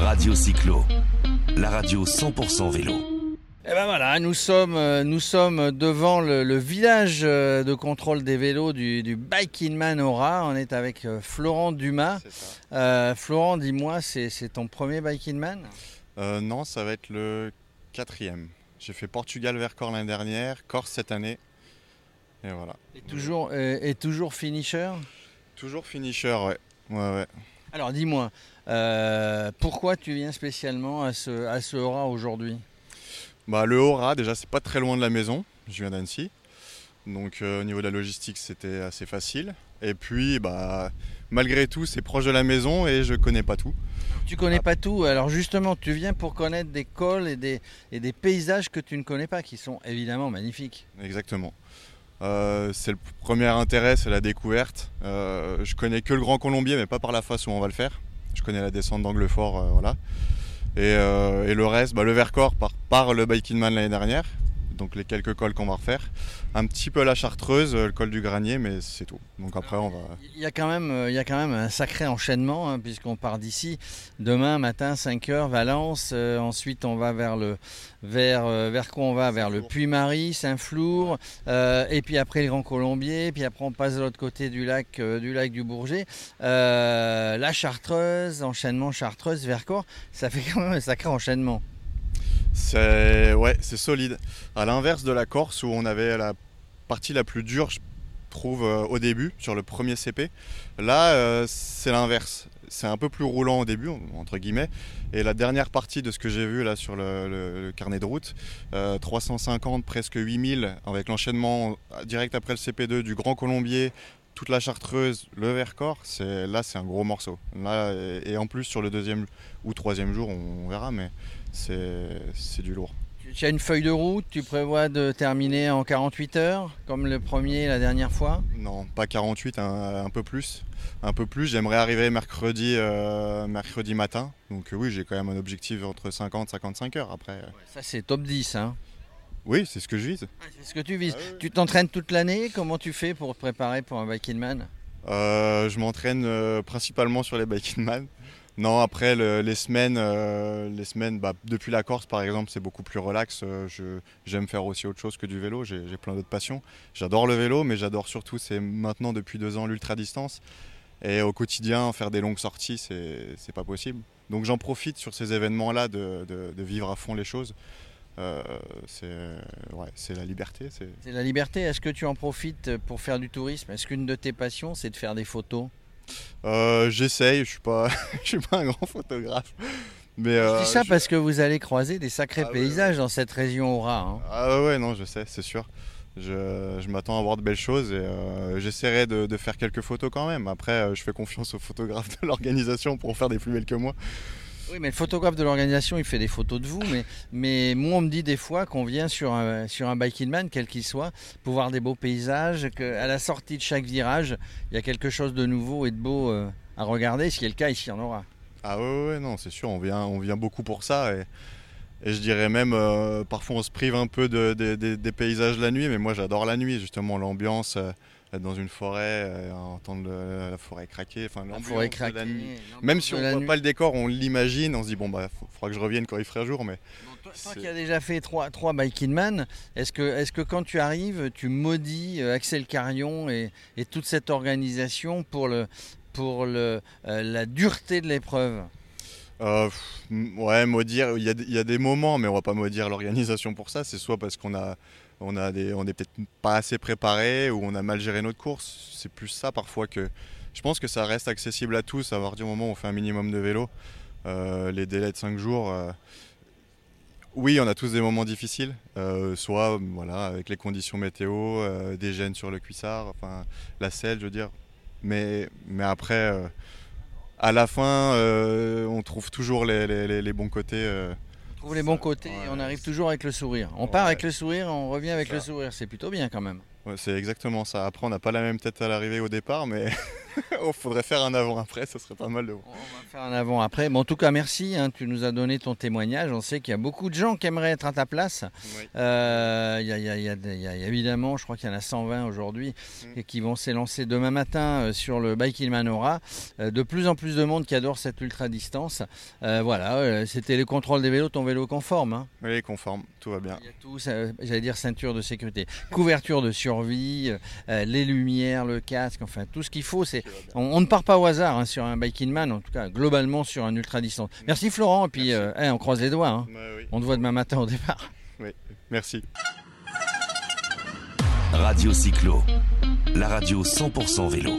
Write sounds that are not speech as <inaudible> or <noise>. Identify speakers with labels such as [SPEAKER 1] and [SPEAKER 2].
[SPEAKER 1] Radio Cyclo, la radio 100% vélo.
[SPEAKER 2] Et ben voilà, nous sommes, euh, nous sommes devant le, le village euh, de contrôle des vélos du, du Biking Man Aura. On est avec euh, Florent Dumas. Euh, Florent, dis-moi, c'est ton premier Biking Man?
[SPEAKER 3] Euh, non, ça va être le quatrième. J'ai fait Portugal vers Corse l'année dernière, Corse cette année. Et voilà.
[SPEAKER 2] et toujours, euh, et toujours finisher?
[SPEAKER 3] Toujours finisher, ouais. Ouais, ouais.
[SPEAKER 2] Alors dis-moi, euh, pourquoi tu viens spécialement à ce, à ce Aura aujourd'hui?
[SPEAKER 3] Bah, le Hora, déjà, c'est pas très loin de la maison. Je viens d'Annecy. Donc, euh, au niveau de la logistique, c'était assez facile. Et puis, bah, malgré tout, c'est proche de la maison et je connais pas tout.
[SPEAKER 2] Tu connais pas tout, alors justement, tu viens pour connaître des cols et des, et des paysages que tu ne connais pas, qui sont évidemment magnifiques.
[SPEAKER 3] Exactement. Euh, c'est le premier intérêt, c'est la découverte. Euh, je connais que le Grand Colombier, mais pas par la face où on va le faire. Je connais la descente d'Anglefort, euh. Et, le reste, bah, le Vercors par, le Biking Man l'année dernière. Donc les quelques cols qu'on va refaire. Un petit peu la Chartreuse, euh, le col du Granier, mais c'est tout. Donc après, on va.
[SPEAKER 2] Il y a quand même, euh, il y a quand même un sacré enchaînement, hein, puisqu'on part d'ici demain matin 5h, Valence, euh, ensuite on va vers le vers, euh, vers quoi on va? Vers le. Puy-Marie, Saint-Flour, euh, et puis après le Grand Colombier, puis après on passe de l'autre côté du lac euh, du lac du Bourget, Euh, la Chartreuse, enchaînement Chartreuse, Vercors, ça fait quand même un sacré enchaînement.
[SPEAKER 3] C'est solide. À l'inverse de la Corse où on avait la partie la plus dure, je trouve, euh, au début, sur le premier CP. Là, euh, c'est l'inverse. C'est un peu plus roulant au début, entre guillemets. Et la dernière partie de ce que j'ai vu là sur le, carnet de route, euh, 350, presque 8000, avec l'enchaînement direct après le CP2 du Grand Colombier, toute la Chartreuse, le Vercors, c'est, là c'est un gros morceau. Là, et, et en plus sur le deuxième ou troisième jour, on, on verra, mais c'est, du lourd.
[SPEAKER 2] Tu as une feuille de route, tu prévois de terminer en 48 heures, comme le premier la dernière fois?
[SPEAKER 3] Non, pas 48, un, un peu plus. Un peu plus, j'aimerais arriver mercredi, euh, mercredi matin. Donc euh, oui, j'ai quand même un objectif entre 50 et 55 heures après. euh,
[SPEAKER 2] Ça c'est top 10, hein
[SPEAKER 3] Oui, c'est ce que je vise.
[SPEAKER 2] C'est ce que tu vises.
[SPEAKER 3] Ah oui.
[SPEAKER 2] Tu t'entraînes toute l'année? Comment tu fais pour te préparer pour un Biking Man?
[SPEAKER 3] Euh, je m'entraîne euh, principalement sur les Biking Man. Non, après le- les semaines, euh, les semaines bah, depuis la Corse par exemple, c'est beaucoup plus relax. Euh, je- J'aime faire aussi autre chose que du vélo. J'ai plein d'autres passions. J'adore le vélo, mais j'adore surtout, c'est maintenant depuis deux ans l'ultra distance. Et au quotidien, faire des longues sorties, c'est c'est pas possible. Donc j'en profite sur ces événements-là de, de- de vivre à fond les choses. Euh, c'est ouais, c'est la liberté. c'est-
[SPEAKER 2] la liberté. Est-ce que tu en profites pour faire du tourisme? Est-ce qu'une de tes passions c'est de faire des photos?
[SPEAKER 3] Euh, J'essaye, je <laughs> je suis pas un grand photographe. Mais,
[SPEAKER 2] Je
[SPEAKER 3] euh,
[SPEAKER 2] dis ça
[SPEAKER 3] je-
[SPEAKER 2] parce que vous allez croiser des sacrés
[SPEAKER 3] Ah ouais,
[SPEAKER 2] paysages dans cette région Aura. hein.
[SPEAKER 3] Ah ouais, ouais, non, je sais, c'est sûr. Je, je m'attends à voir de belles choses et euh, j'essaierai de, de faire quelques photos quand même. Après, euh, je fais confiance aux photographes de <laughs> l'organisation pour en faire des plus belles que moi.
[SPEAKER 2] Oui, mais le photographe de l'organisation, il fait des photos de vous. Mais, moi, on me dit des fois qu'on vient sur un, sur un Biking Man, quel qu'il soit, pour voir des beaux paysages, qu'à la sortie de chaque virage, il y a quelque chose de nouveau et de beau euh, à regarder. Ce qui est le cas, ici en aura.
[SPEAKER 3] Ah ouais, ouais, non, c'est sûr, on vient, on vient beaucoup pour ça. Et, je dirais même, euh, parfois on se prive un peu de- des paysages la nuit, mais moi j'adore la nuit, justement, l'ambiance, euh, être dans une forêt, euh, entendre le- la forêt craquer. Enfin,
[SPEAKER 2] La forêt
[SPEAKER 3] la nuit. Même si on voit
[SPEAKER 2] nuit.
[SPEAKER 3] pas le décor, on l'imagine, on se dit bon bah faut- faudra que je revienne quand il fera jour, mais
[SPEAKER 2] Bon, toi, qui as déjà fait trois, trois Biking Man, est-ce que, est que quand tu arrives, tu maudis euh, Axel Carion et, et toute cette organisation pour, le, pour le, euh, la dureté de l'épreuve?
[SPEAKER 3] Euh, ouais, maudire, il y, a des- il y a des moments, mais on va pas maudire l'organisation pour ça. C'est soit parce qu'on a, on a des, on est peut-être pas assez préparé ou on a mal géré notre course. C'est plus ça parfois que. Je pense que ça reste accessible à tous à partir du moment où on fait un minimum de vélo. Euh, les délais de 5 jours. euh, oui, on a tous des moments difficiles, euh, soit voilà avec les conditions météo, des gènes sur le cuissard, enfin la selle, je veux dire. Mais, mais après. À la fin, euh, on trouve toujours les, les- bons côtés. euh.
[SPEAKER 2] On trouve les bons côtés et on arrive toujours avec le sourire. On part avec le sourire, on revient avec le sourire. C'est plutôt bien quand même.
[SPEAKER 3] Ouais, c'est exactement ça. Après, on n'a pas la même tête à l'arrivée au départ, mais <laughs> oh, faudrait faire un avant-après, ça serait pas mal de voir.
[SPEAKER 2] On va faire un avant-après. Mais en tout cas, merci. hein, tu nous as donné ton témoignage. On sait qu'il y a beaucoup de gens qui aimeraient être à ta place.
[SPEAKER 3] Oui.
[SPEAKER 2] Euh, Il y, a- il y a- il y a des- il y a évidemment, je crois qu'il y en a 120 aujourd'hui
[SPEAKER 3] Mm.
[SPEAKER 2] et qui vont s'élancer demain matin euh, sur le Bike Il Manora. Euh, de plus en plus de monde qui adore cette ultra distance. Euh, voilà, c'était les contrôles des vélos, ton vélo conforme. hein.
[SPEAKER 3] Oui, conforme, tout va bien.
[SPEAKER 2] Il y a tout, j'allais dire ceinture de sécurité, couverture de survie, euh, les lumières, le casque, enfin tout ce qu'il faut. C'est, on, on ne part pas au hasard hein, sur un Bike In Man, en tout cas globalement sur un ultra distance. Merci Florent, et puis euh, hein, on croise les doigts. hein.
[SPEAKER 3] Oui.
[SPEAKER 2] On te voit demain matin au départ.
[SPEAKER 3] Merci.
[SPEAKER 1] Radio Cyclo, la radio 100% vélo.